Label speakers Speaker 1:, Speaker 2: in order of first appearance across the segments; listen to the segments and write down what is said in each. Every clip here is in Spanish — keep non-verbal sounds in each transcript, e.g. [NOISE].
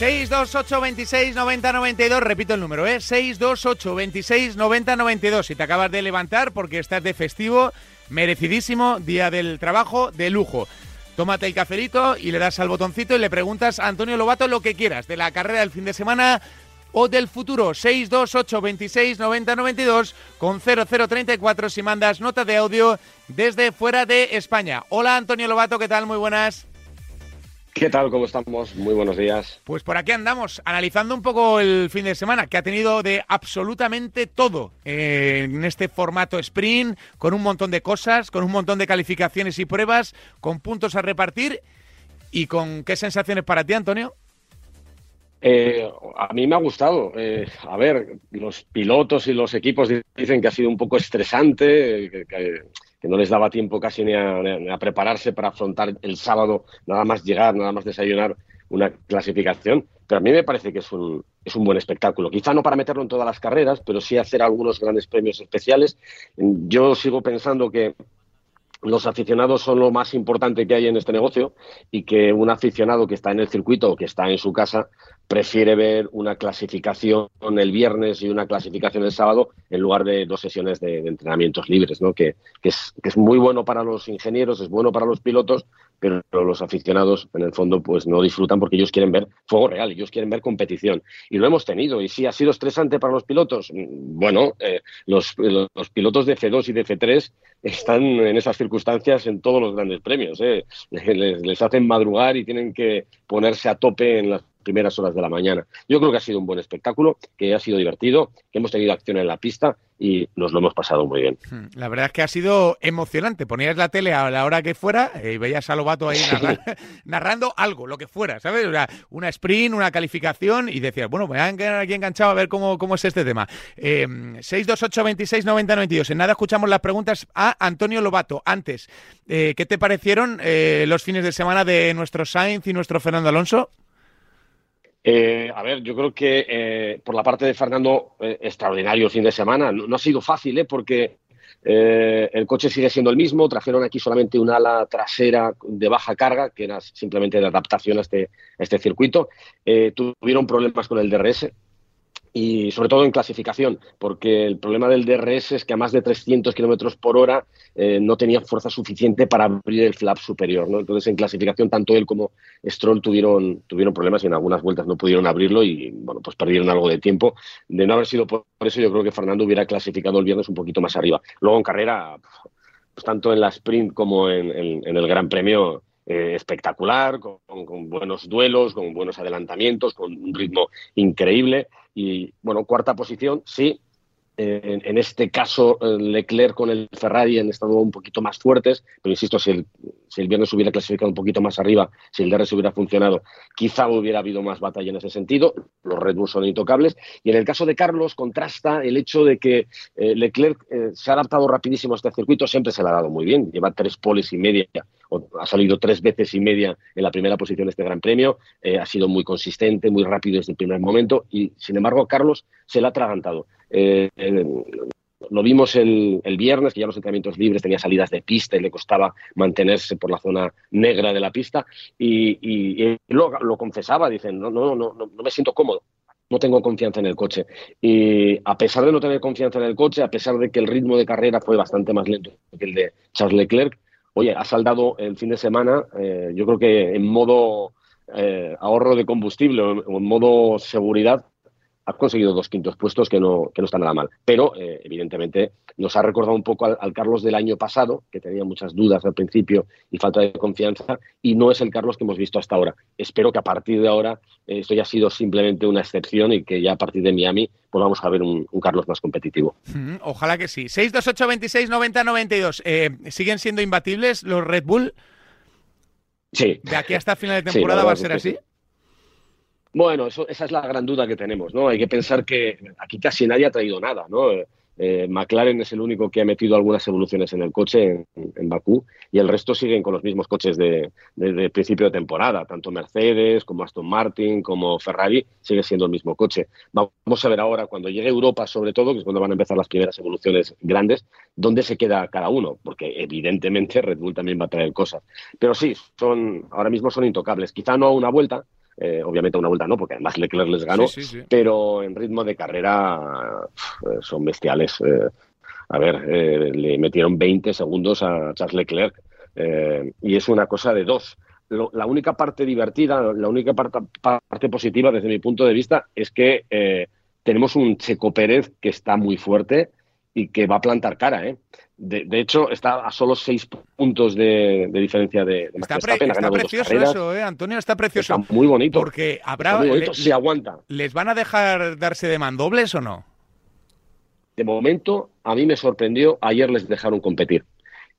Speaker 1: 628 26 90 92, repito el número, ¿eh? 628 26 90 92. Si te acabas de levantar porque estás de festivo, merecidísimo, día del trabajo, de lujo. Tómate el cafelito y le das al botoncito y le preguntas a Antonio Lobato lo que quieras de la carrera del fin de semana o del futuro 628 26 90 92 con 0034 si mandas nota de audio desde fuera de España. Hola Antonio Lobato, ¿qué tal? Muy buenas.
Speaker 2: ¿Qué tal? ¿Cómo estamos? Muy buenos días.
Speaker 1: Pues por aquí andamos, analizando un poco el fin de semana, que ha tenido de absolutamente todo eh, en este formato sprint, con un montón de cosas, con un montón de calificaciones y pruebas, con puntos a repartir. ¿Y con qué sensaciones para ti, Antonio?
Speaker 2: Eh, a mí me ha gustado. Eh, a ver, los pilotos y los equipos dicen que ha sido un poco estresante, que, no les daba tiempo casi ni a, prepararse para afrontar el sábado, nada más llegar, nada más desayunar una clasificación. Pero a mí me parece que es un, es un buen espectáculo. Quizá no para meterlo en todas las carreras, pero sí hacer algunos grandes premios especiales. Yo sigo pensando que los aficionados son lo más importante que hay en este negocio y que un aficionado que está en el circuito o que está en su casa prefiere ver una clasificación el viernes y una clasificación el sábado en lugar de dos sesiones de, entrenamientos libres, ¿no? Que, es, que, es, muy bueno para los ingenieros, es bueno para los pilotos, pero los aficionados en el fondo pues no disfrutan porque ellos quieren ver fuego real, ellos quieren ver competición. Y lo hemos tenido. ¿Y si ha sido estresante para los pilotos? Bueno, eh, los, los, pilotos de F2 y de F3 están en esas circunstancias en todos los grandes premios. ¿eh? [LAUGHS] Les, les hacen madrugar y tienen que ponerse a tope en las primeras horas de la mañana. Yo creo que ha sido un buen espectáculo, que ha sido divertido, que hemos tenido acción en la pista y nos lo hemos pasado muy bien.
Speaker 1: Hmm, la verdad es que ha sido emocionante. Ponías la tele a la hora que fuera y veías a Lobato ahí [LAUGHS] narrando algo, lo que fuera, ¿sabes? una sprint, una calificación y decías, bueno, me voy a aquí enganchado a ver cómo, cómo es este tema. Eh, 628 26 90 92. En nada escuchamos las preguntas a Antonio Lobato. Antes, eh, ¿qué te parecieron eh, los fines de semana de nuestro Sainz y nuestro Fernando Alonso?
Speaker 2: Eh, a ver, yo creo que eh, por la parte de Fernando, eh, extraordinario fin de semana. No, ha sido fácil, ¿eh? porque el coche sigue siendo el mismo. Trajeron aquí solamente un ala trasera de baja carga, que era simplemente de adaptación a este, a este circuito. tuvieron problemas con el DRS y sobre todo en clasificación, porque el problema del DRS es que a más de 300 kilómetros por hora eh, no tenía fuerza suficiente para abrir el flap superior. ¿no? Entonces, en clasificación, tanto él como Stroll tuvieron, tuvieron problemas y en algunas vueltas no pudieron abrirlo y bueno, pues perdieron algo de tiempo. De no haber sido por eso, yo creo que Fernando hubiera clasificado el viernes un poquito más arriba. Luego en carrera, pues tanto en la sprint como en, en el Gran Premio, eh, espectacular, con, buenos duelos, con buenos adelantamientos, con un ritmo increíble. Y bueno, cuarta posición, sí, en, este caso, eh, Leclerc con el Ferrari han estado un poquito más fuertes, pero insisto, si el, si el viernes hubiera clasificado un poquito más arriba, si el DRS hubiera funcionado, quizá hubiera habido más batalla en ese sentido. Los Red Bull son intocables. Y en el caso de Carlos, contrasta el hecho de que eh, Leclerc eh, se ha adaptado rapidísimo a este circuito, siempre se le ha dado muy bien. Lleva tres poles y media, o ha salido tres veces y media en la primera posición de este Gran Premio. ha sido muy consistente, muy rápido desde el primer momento. Y sin embargo, Carlos se le ha atragantado. Eh, lo vimos el, viernes, que ya los entrenamientos libres tenía salidas de pista y le costaba mantenerse por la zona negra de la pista. Y, lo, confesaba, dicen, no, no, no, no, no me siento cómodo no tengo confianza en el coche. Y a pesar de no tener confianza en el coche, a pesar de que el ritmo de carrera fue bastante más lento que el de Charles Leclerc, oye, ha saldado el fin de semana, eh, yo creo que en modo eh, ahorro de combustible o en modo seguridad, ha conseguido dos quintos puestos que no, que no están nada mal. Pero, eh, evidentemente, nos ha recordado un poco al, Carlos del año pasado, que tenía muchas dudas al principio y falta de confianza, y no es el Carlos que hemos visto hasta ahora. Espero que a partir de ahora eh, esto ya ha sido simplemente una excepción y que ya a partir de Miami pues a ver un, Carlos más competitivo.
Speaker 1: ojalá que sí. 628 26 90 92. ¿Siguen siendo imbatibles los Red Bull?
Speaker 2: Sí.
Speaker 1: ¿De aquí hasta final de temporada va a ser así?
Speaker 2: Bueno, eso, esa es la gran duda que tenemos, ¿no? Hay que pensar que aquí casi nadie ha traído nada, ¿no? Eh, McLaren es el único que ha metido algunas evoluciones en el coche en, Bakú y el resto siguen con los mismos coches de, principio de temporada, tanto Mercedes como Aston Martin como Ferrari sigue siendo el mismo coche. Vamos a ver ahora cuando llegue Europa sobre todo, que es cuando van a empezar las primeras evoluciones grandes, dónde se queda cada uno, porque evidentemente Red Bull también va a traer cosas. Pero sí, son ahora mismo son intocables. Quizá no a una vuelta, eh, obviamente una vuelta no, porque además Leclerc les ganó, pero en ritmo de carrera son bestiales. a ver, le metieron 20 segundos a Charles Leclerc y es una cosa de dos. la única parte divertida, la única parte, parte, positiva desde mi punto de vista es que tenemos un Checo Pérez que está muy fuerte y que va a plantar cara. ¿eh? De, hecho, está a solo seis puntos de, diferencia de,
Speaker 1: Está, precioso eso, ¿eh, Antonio, está precioso.
Speaker 2: Está muy bonito.
Speaker 1: Porque habrá...
Speaker 2: se aguanta.
Speaker 1: ¿Les van a dejar darse de mandobles o no?
Speaker 2: De momento, a mí me sorprendió, ayer les dejaron competir.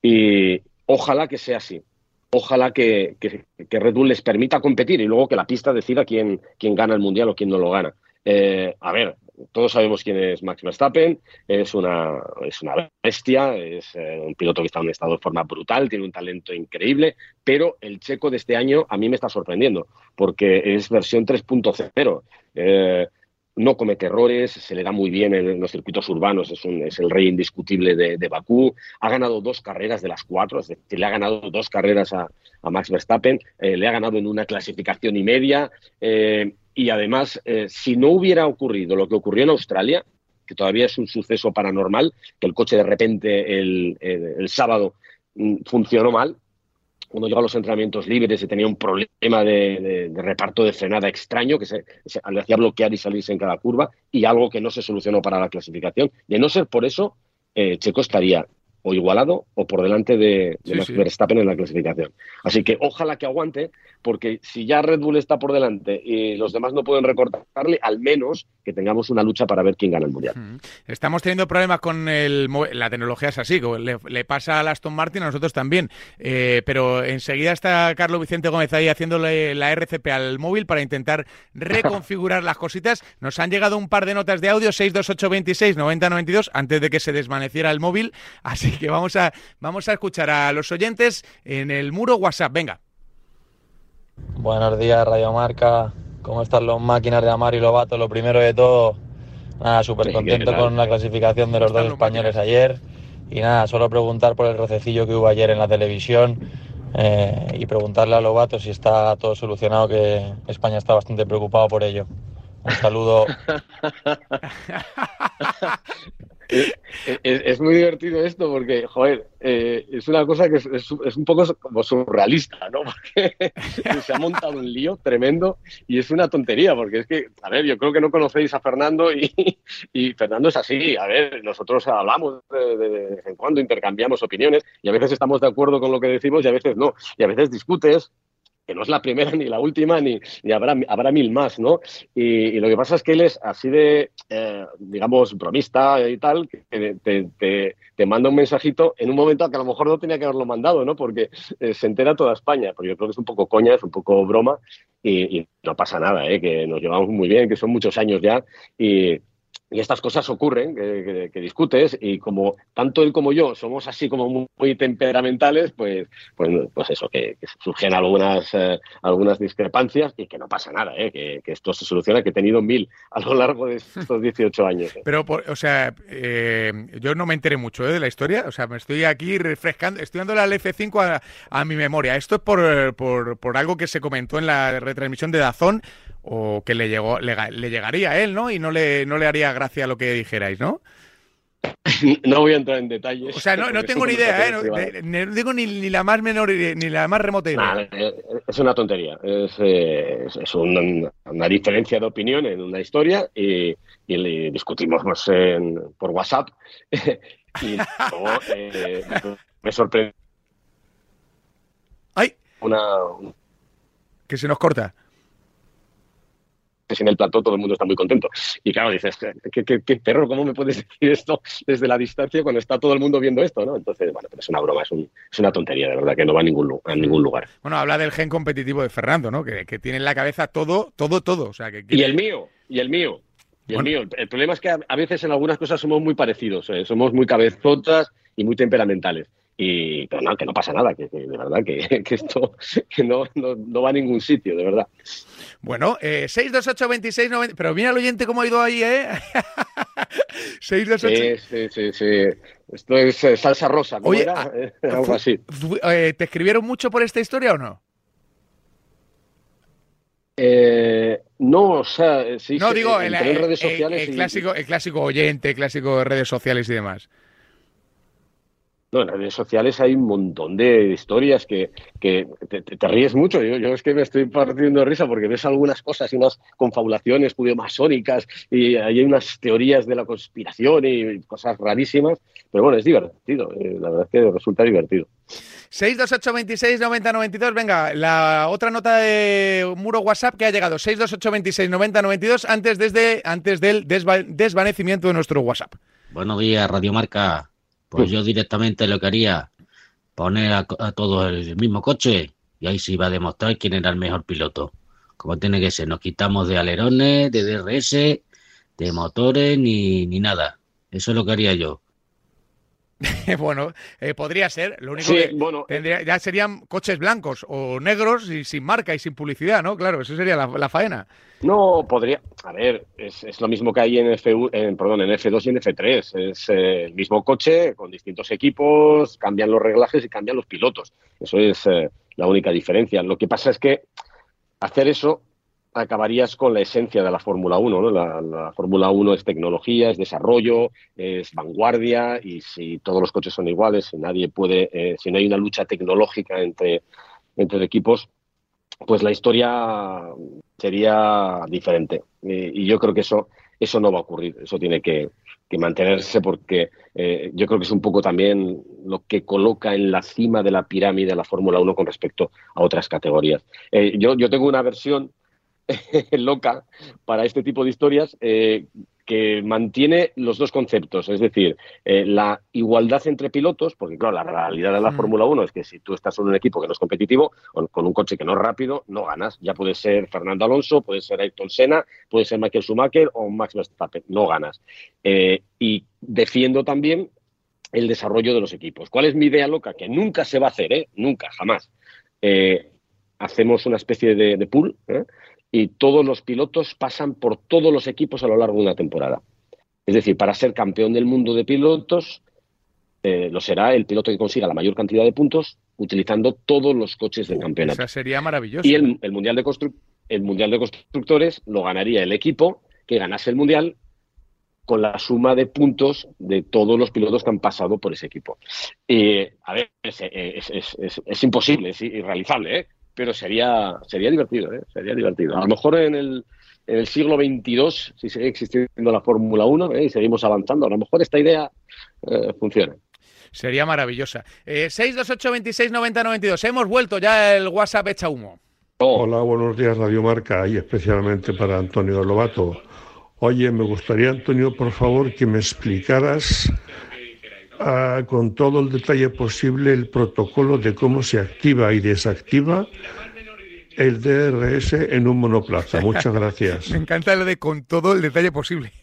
Speaker 2: Y ojalá que sea así. Ojalá que, que, Red Bull les permita competir y luego que la pista decida quién, quién gana el Mundial o quién no lo gana. Eh, a ver, todos sabemos quién es Max Verstappen, es una, es una bestia, es eh, un piloto que está en un estado de forma brutal, tiene un talento increíble, pero el checo de este año a mí me está sorprendiendo, porque es versión 3.0. Eh, no comete errores, se le da muy bien en los circuitos urbanos, es, un, es el rey indiscutible de, Bakú, ha ganado dos carreras de las cuatro, es decir, le ha ganado dos carreras a, Max Verstappen, le ha ganado en una clasificación y media, y además, eh, si no hubiera ocurrido lo que ocurrió en Australia, que todavía es un suceso paranormal, que el coche de repente el, sábado mm, funcionó mal, cuando llegó a los entrenamientos libres y tenía un problema de, reparto de frenada extraño que se, le hacía bloquear y salirse en cada curva y algo que no se solucionó para la clasificación. De no ser por eso, eh, Checo estaría o igualado o por delante de, Max Verstappen en la clasificación. Así que ojalá que aguante, porque si ya Red Bull está por delante y los demás no pueden recortarle, al menos que tengamos una lucha para ver quién gana el Mundial.
Speaker 1: Estamos teniendo problemas con el, la tecnología, es así, le, pasa a Aston Martin, a nosotros también, eh, pero enseguida está Carlos Vicente Gómez ahí haciéndole la RCP al móvil para intentar [LAUGHS] reconfigurar las cositas. Nos han llegado un par de notas de audio, 62826 9092, antes de que se desvaneciera el móvil, así que vamos a, vamos a escuchar a los oyentes en el muro WhatsApp. Venga.
Speaker 3: Buenos días, Radio Marca. ¿Cómo están los máquinas de Amar y Lobato? Lo primero de todo, nada, súper contento con la clasificación de los dos españoles ayer. Y nada, solo preguntar por el rocecillo que hubo ayer en la televisión eh, y preguntarle a Lobato si está todo solucionado, que España está bastante preocupado por ello. Un saludo. [LAUGHS]
Speaker 2: es, muy divertido esto porque, joder, eh, es una cosa que es, un poco como surrealista, ¿no? [LAUGHS] Porque se ha montado un lío tremendo y es una tontería, porque es que, a ver, yo creo que no conocéis a Fernando y, Fernando es así. A ver, nosotros hablamos de, vez en cuando, intercambiamos opiniones y a veces estamos de acuerdo con lo que decimos y a veces no. Y a veces discutes no es la primera [LAUGHS] ni la última, ni, habrá, habrá mil más, ¿no? Y, lo que pasa es que él es así de, eh, digamos, bromista y tal, que te, te, manda un mensajito en un momento que a lo mejor no tenía que haberlo mandado, ¿no? Porque eh, se entera toda España, porque yo creo que es un poco coña, es un poco broma y, y no pasa nada, ¿eh? Que nos llevamos muy bien, que son muchos años ya y y estas cosas ocurren, que, discutes, y como tanto él como yo somos así como muy, temperamentales, pues, pues, pues eso, que, surgen algunas, eh, algunas discrepancias y que no pasa nada, ¿eh? que, esto se soluciona, que he tenido mil a lo largo de estos [LAUGHS] 18 años. ¿eh?
Speaker 1: Pero, o sea, eh, yo no me enteré mucho de la historia, o sea, me estoy aquí refrescando, estudiando la F5 a, a, mi memoria. Esto es por, por, por algo que se comentó en la retransmisión de Dazón o que le llegó le, llegaría a él, ¿no? Y no le, no le haría gracia lo que dijerais, ¿no? [LAUGHS]
Speaker 2: No voy a entrar en detalles.
Speaker 1: O sea, no, no tengo ni idea, ¿eh? No, digo ni, la más menor ni la más remota idea.
Speaker 2: Eh, es una tontería. Es, eh, es una, diferencia de opinión en una historia y, y discutimos por WhatsApp. [LAUGHS] y luego eh, me sorprende.
Speaker 1: ¡Ay! Una, que se nos corta
Speaker 2: en el plató todo el mundo está muy contento. Y claro, dices, ¿qué, perro, ¿cómo me puedes [LAUGHS] decir esto desde la distancia cuando está todo el mundo viendo esto? ¿no? Entonces, bueno, pero es una broma, es, una tontería, de verdad, que no va a ningún, a ningún lugar.
Speaker 1: Bueno, habla del gen competitivo de Fernando, ¿no? Que, tiene en la cabeza todo, todo, todo. O sea, que,
Speaker 2: Y el mío, y el mío. Y el mío. El problema es que a, veces en algunas cosas somos muy parecidos, ¿eh? somos muy cabezotas y muy temperamentales. Y, pero no, que no pasa nada, que, de verdad, que, [LAUGHS] esto que no, no, va a ningún sitio, de verdad.
Speaker 1: Bueno, eh, 628 26 90, pero mira el oyente cómo ha ido ahí, ¿eh? [LAUGHS]
Speaker 2: 628. Sí, sí, sí, Esto es eh, salsa rosa, ¿cómo Oye, era? Ah, eh, algo así.
Speaker 1: Eh, ¿Te escribieron mucho por esta historia o no?
Speaker 2: Eh, no, o sea, sí,
Speaker 1: no digo en, redes sociales. El, clásico, el clásico oyente, clásico de redes sociales y demás.
Speaker 2: No, en las redes sociales hay un montón de historias que, te, ríes mucho. Yo, es que me estoy partiendo de risa porque ves algunas cosas y unas confabulaciones masónicas y hay unas teorías de la conspiración y cosas rarísimas. Pero bueno, es divertido. Eh, la verdad es que resulta divertido.
Speaker 1: 628 26 90 92. Venga, la otra nota de muro WhatsApp que ha llegado. 628 26 90 92 antes, desde, antes del desvanecimiento de nuestro WhatsApp.
Speaker 4: Buenos días, Radio Marca. Pues yo directamente lo quería poner a, todos el mismo coche y ahí se iba a demostrar quién era el mejor piloto. Como tiene que ser, nos quitamos de alerones, de DRS, de motores ni, ni nada. Eso es lo que haría yo. [LAUGHS]
Speaker 1: bueno, eh, podría ser. Lo único que bueno, tendría, ya serían coches blancos o negros y sin marca y sin publicidad, ¿no? Claro, eso sería la, faena.
Speaker 2: No, podría. A ver, es, lo mismo que hay en, f en, perdón, en F2 y en F3. Es eh, el mismo coche con distintos equipos, cambian los reglajes y cambian los pilotos. Eso es eh, la única diferencia. Lo que pasa es que hacer eso acabarías con la esencia de la Fórmula 1. ¿no? La, Fórmula 1 es tecnología, es desarrollo, es vanguardia y si todos los coches son iguales, si nadie puede, eh, si no hay una lucha tecnológica entre, entre equipos, pues la historia sería diferente. y yo creo que eso, eso no va a ocurrir, eso tiene que, mantenerse porque eh, yo creo que es un poco también lo que coloca en la cima de la pirámide la Fórmula 1 con respecto a otras categorías. Eh, yo, yo tengo una versión [LAUGHS] loca para este tipo de historias eh, que mantiene los dos conceptos, es decir, eh, la igualdad entre pilotos, porque claro, la realidad de la mm. Fórmula 1 es que si tú estás en un equipo que no es competitivo, con, con, un coche que no es rápido, no ganas. Ya puede ser Fernando Alonso, puede ser Ayrton Senna, puede ser Michael Schumacher o Max Verstappen, no ganas. Eh, y defiendo también el desarrollo de los equipos. ¿Cuál es mi idea loca? Que nunca se va a hacer, ¿eh? Nunca, jamás. hacemos una especie de, de pool, ¿eh? Y todos los pilotos pasan por todos los equipos a lo largo de una temporada. Es decir, para ser campeón del mundo de pilotos, eh, lo será el piloto que consiga la mayor cantidad de puntos utilizando todos los coches del campeonato.
Speaker 1: Eso sería maravilloso.
Speaker 2: Y el, mundial de el Mundial de Constructores lo ganaría el equipo que ganase el Mundial con la suma de puntos de todos los pilotos que han pasado por ese equipo. Y, a ver, es, es imposible, es irrealizable, ¿eh? Pero sería, sería divertido, ¿eh? sería divertido. A lo mejor en el, en el siglo XXII, si sigue existiendo la Fórmula 1 ¿eh? y seguimos avanzando, a lo mejor esta idea eh, funciona.
Speaker 1: Sería maravillosa. Eh, 628 26 90 92. Hemos vuelto ya el WhatsApp echa humo.
Speaker 5: Hola, buenos días Radio Marca y especialmente para Antonio Lobato. Oye, me gustaría, Antonio, por favor, que me explicaras con todo el detalle posible el protocolo de cómo se activa y desactiva el DRS en un monoplaza. Muchas [LAUGHS] gracias.
Speaker 1: Me encanta lo de con todo el detalle posible. [LAUGHS]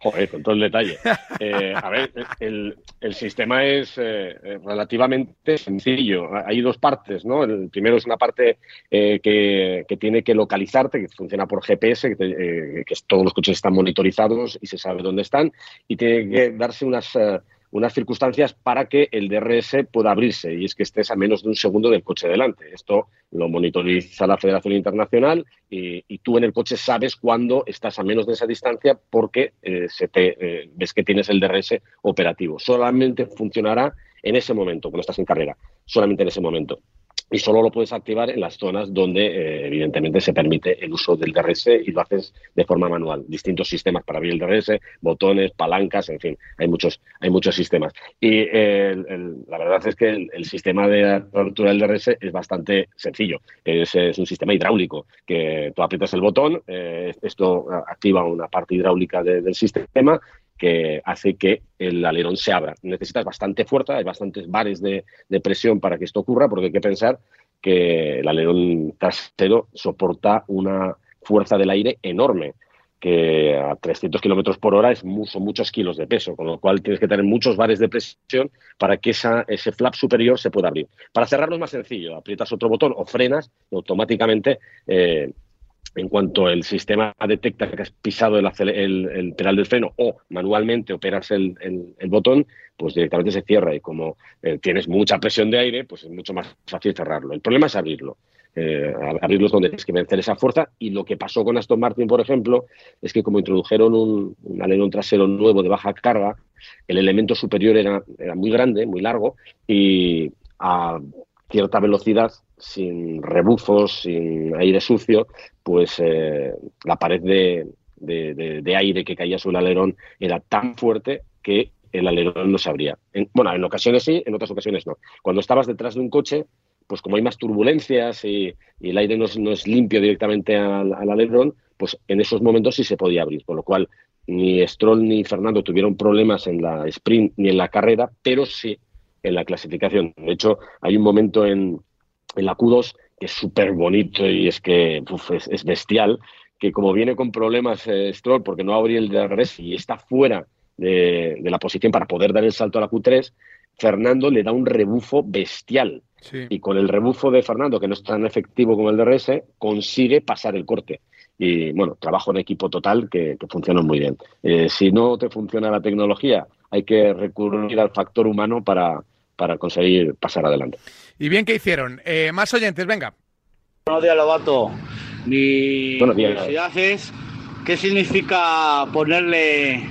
Speaker 2: Joder, con todo el detalle. Eh, a ver, el, sistema es eh, relativamente sencillo. Hay dos partes, ¿no? El primero es una parte eh, que, tiene que localizarte, que funciona por GPS, que, que, todos los coches están monitorizados y se sabe dónde están, y tiene que darse unas unas circunstancias para que el DRS pueda abrirse y es que estés a menos de un segundo del coche delante. Esto lo monitoriza la Federación Internacional y, tú en el coche sabes cuándo estás a menos de esa distancia porque eh, se te, eh, ves que tienes el DRS operativo. Solamente funcionará en ese momento, cuando estás en carrera, solamente en ese momento y solo lo puedes activar en las zonas donde eh, evidentemente se permite el uso del DRS y lo haces de forma manual. Distintos sistemas para abrir el DRS, botones, palancas, en fin, hay muchos, hay muchos sistemas. Y la verdad es que el, sistema de apertura del DRS es bastante sencillo. Es, un sistema hidráulico que tú aprietas el botón, eh, esto activa una parte hidráulica del sistema que hace que el alerón se abra. Necesitas bastante fuerza, hay bastantes bares de, presión para que esto ocurra, porque hay que pensar que el alerón trasero soporta una fuerza del aire enorme, que a 300 kilómetros por hora es son muchos kilos de peso, con lo cual tienes que tener muchos bares de presión para que ese flap superior se pueda abrir. Para cerrarlo es más sencillo, aprietas otro botón o frenas y automáticamente eh, en cuanto el sistema detecta que has pisado el, pedal del freno o manualmente operas el, botón, pues directamente se cierra y como eh, tienes mucha presión de aire, pues es mucho más fácil cerrarlo. El problema es abrirlo. eh, abrirlos donde tienes que vencer esa fuerza. Y lo que pasó con Aston Martin, por ejemplo, es que como introdujeron un, un alerón trasero nuevo de baja carga, el elemento superior era, era muy grande, muy largo, y a cierta velocidad, sin rebufos, sin aire sucio, pues eh, la pared de, de, aire que caía sobre el alerón era tan fuerte que el alerón no se abría. bueno, en ocasiones sí, en otras ocasiones no. Cuando estabas detrás de un coche, pues como hay más turbulencias y, el aire no es, limpio directamente al, alerón, pues en esos momentos sí se podía abrir. Con lo cual, ni Stroll ni Fernando tuvieron problemas en la sprint ni en la carrera, pero sí en la clasificación. De hecho, hay un momento en, la Q2 que es súper bonito y es que es, bestial, que como viene con problemas eh, Stroll porque no abrió el DRS y está fuera de, la posición para poder dar el salto a la Q3, Fernando le da un rebufo bestial. Y con el rebufo de Fernando, que no es tan efectivo como el DRS, consigue pasar el corte. Y bueno, trabajo en equipo total que, funciona muy bien. Eh, si no te funciona la tecnología, hay que recurrir al factor humano para, para conseguir pasar adelante.
Speaker 1: ¿Y bien qué hicieron? Eh, más oyentes, venga.
Speaker 6: Buenos días, Lobato. Mi curiosidad es qué significa ponerle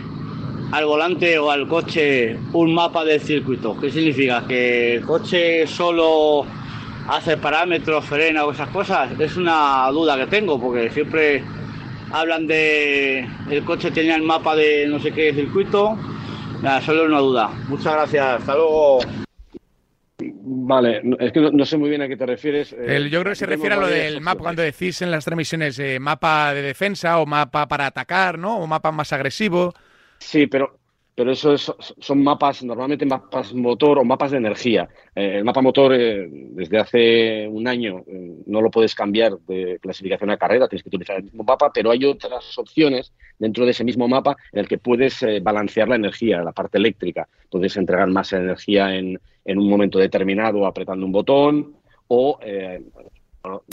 Speaker 6: al volante o al coche un mapa del circuito. ¿Qué significa? ¿Que el coche solo hace parámetros, frena o esas cosas? Es una duda que tengo porque siempre hablan de el coche tenía el mapa de no sé qué circuito. Nada, solo una duda. Muchas gracias. Hasta luego.
Speaker 2: Vale, es que no, sé muy bien a qué te refieres.
Speaker 1: Eh, yo creo que se refiere a lo del mapa, cuando decís en las transmisiones eh, mapa de defensa o mapa para atacar, ¿no? O mapa más agresivo.
Speaker 2: Sí, pero, pero eso son mapas, normalmente mapas motor o mapas de energía. Eh, el mapa motor, desde hace un año, no lo puedes cambiar de clasificación a carrera, tienes que utilizar el mismo mapa, pero hay otras opciones dentro de ese mismo mapa en el que puedes balancear la energía, la parte eléctrica. Puedes entregar más energía en un momento determinado apretando un botón o eh,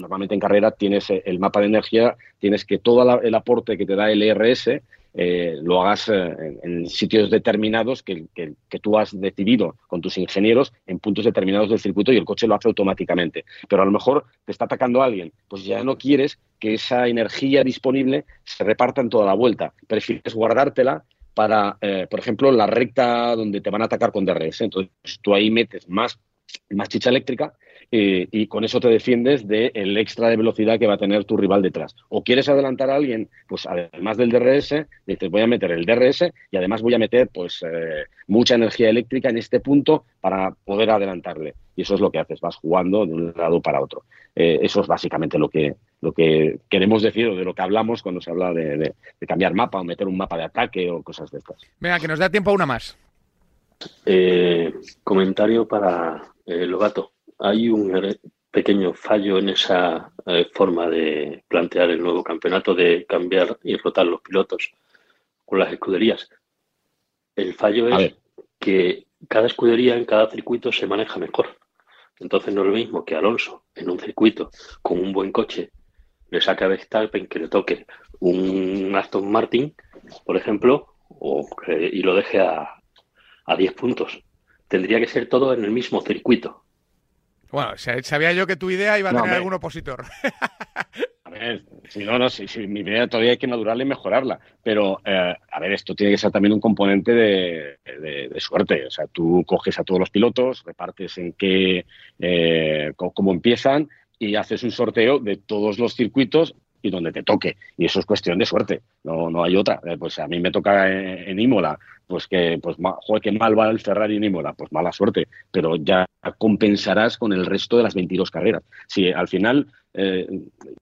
Speaker 2: normalmente en carrera tienes el mapa de energía, tienes que todo el aporte que te da el ERS eh, lo hagas eh, en, sitios determinados que, que, tú has decidido con tus ingenieros en puntos determinados del circuito y el coche lo hace automáticamente. Pero a lo mejor te está atacando alguien, pues ya no quieres que esa energía disponible se reparta en toda la vuelta. Prefieres guardártela para, eh, por ejemplo, la recta donde te van a atacar con DRS. Entonces, tú ahí metes más, más chicha eléctrica eh, y con eso te defiendes del extra de velocidad que va a tener tu rival detrás. O quieres adelantar a alguien, pues además del DRS, dices voy a meter el DRS y además voy a meter pues eh, mucha energía eléctrica en este punto para poder adelantarle. Y eso es lo que haces, vas jugando de un lado para otro. eso es básicamente lo que, lo que queremos decir o de lo que hablamos cuando se habla de, cambiar mapa o meter un mapa de ataque o cosas de estas.
Speaker 1: Venga, que nos da tiempo a una más.
Speaker 7: Eh, comentario para eh, Logato. Hay un pequeño fallo en esa eh, forma de plantear el nuevo campeonato de cambiar y rotar los pilotos con las escuderías. El fallo es que cada escudería en cada circuito se maneja mejor. Entonces no es lo mismo que Alonso en un circuito con un buen coche le saque a Verstappen que le toque un Aston Martin, por ejemplo, o y lo deje a, a 10 puntos. Tendría que ser todo en el mismo circuito.
Speaker 1: Bueno, sabía yo que tu idea iba a tener algún opositor. [LAUGHS]
Speaker 2: A ver, si no, no, si, mi idea todavía hay que madurarla y mejorarla. Pero, eh, a ver, esto tiene que ser también un componente de, suerte. O sea, tú coges a todos los pilotos, repartes en qué, eh, cómo empiezan y haces un sorteo de todos los circuitos y donde te toque. Y eso es cuestión de suerte, no, no hay otra. Eh, pues a mí me toca en, Imola, pues que, pues, que mal va el Ferrari en Imola, pues mala suerte, pero ya compensarás con el resto de las 22 carreras. Si al final, eh,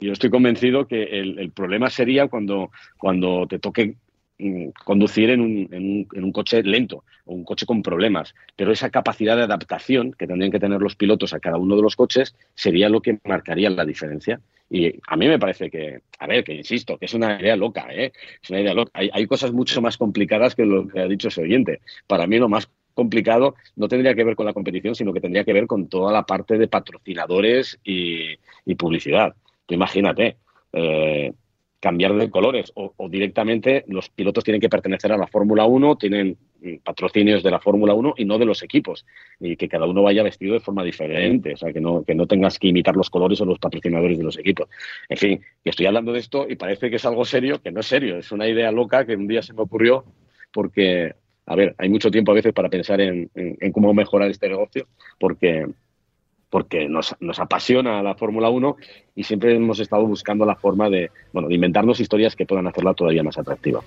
Speaker 2: yo estoy convencido que el, problema sería cuando, cuando te toque Mm, conducir en un, en, un, coche lento o un coche con problemas. Pero esa capacidad de adaptación que tendrían que tener los pilotos a cada uno de los coches sería lo que marcaría la diferencia. Y a mí me parece que, a ver, que insisto, que es una idea loca, ¿eh? Es una idea loca. Hay, hay cosas mucho más complicadas que lo que ha dicho ese oyente. Para mí lo más complicado no tendría que ver con la competición, sino que tendría que ver con toda la parte de patrocinadores y, publicidad. Tú imagínate, eh, cambiar de colores o, directamente los pilotos tienen que pertenecer a la Fórmula 1, tienen mm, patrocinios de la Fórmula 1 y no de los equipos y que cada uno vaya vestido de forma diferente, o sea, que no, que no tengas que imitar los colores o los patrocinadores de los equipos. En fin, estoy hablando de esto y parece que es algo serio, que no es serio, es una idea loca que un día se me ocurrió porque, a ver, hay mucho tiempo a veces para pensar en, en cómo mejorar este negocio, porque porque nos, nos apasiona la Fórmula 1 y siempre hemos estado buscando la forma de, bueno, de inventarnos historias que puedan hacerla todavía más atractiva.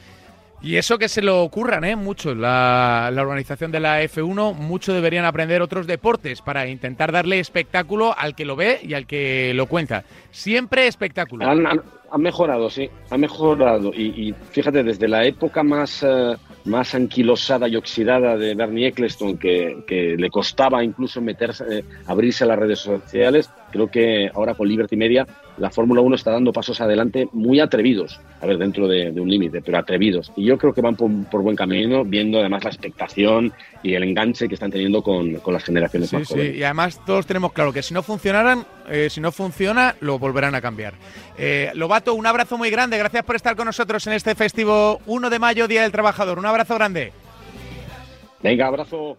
Speaker 1: Y eso que se lo ocurran, ¿eh? Mucho. La, la, organización de la F1, mucho deberían aprender otros deportes para intentar darle espectáculo al que lo ve y al que lo cuenta. Siempre espectáculo.
Speaker 2: Han, mejorado, sí, ha mejorado. Y, fíjate, desde la época más, eh, más anquilosada y oxidada de Bernie Eccleston, que, que le costaba incluso meterse, eh, abrirse a las redes sociales, creo que ahora con Liberty Media la Fórmula 1 está dando pasos adelante muy atrevidos, a ver, dentro de, un límite, pero atrevidos. Y yo creo que van por, buen camino, viendo además la expectación y el enganche que están teniendo con, las generaciones más jóvenes.
Speaker 1: Sí, y además todos tenemos claro que si no funcionaran, eh, si no funciona, lo volverán a cambiar. Eh, Lobato, un abrazo muy grande, gracias por estar con nosotros en este festivo 1 de mayo, Día del Trabajador. Un abrazo grande.
Speaker 2: Venga, abrazo.